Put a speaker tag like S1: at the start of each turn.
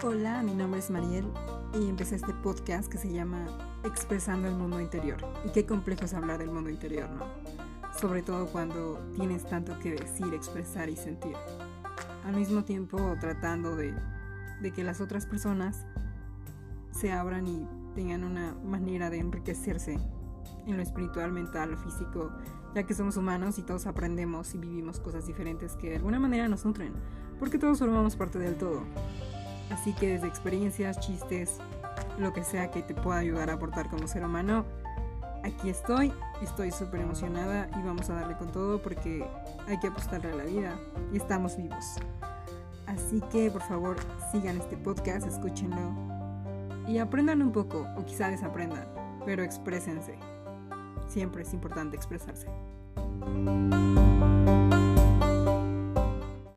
S1: Hola, mi nombre es Mariel y empecé este podcast que se llama Expresando el mundo interior. Y qué complejo es hablar del mundo interior, ¿no? Sobre todo cuando tienes tanto que decir, expresar y sentir. Al mismo tiempo tratando de, de que las otras personas se abran y tengan una manera de enriquecerse en lo espiritual, mental físico, ya que somos humanos y todos aprendemos y vivimos cosas diferentes que de alguna manera nos nutren, porque todos formamos parte del todo. Así que desde experiencias, chistes, lo que sea que te pueda ayudar a aportar como ser humano, aquí estoy, estoy súper emocionada y vamos a darle con todo porque hay que apostarle a la vida y estamos vivos. Así que por favor sigan este podcast, escúchenlo y aprendan un poco o quizá desaprendan, pero exprésense. Siempre es importante expresarse.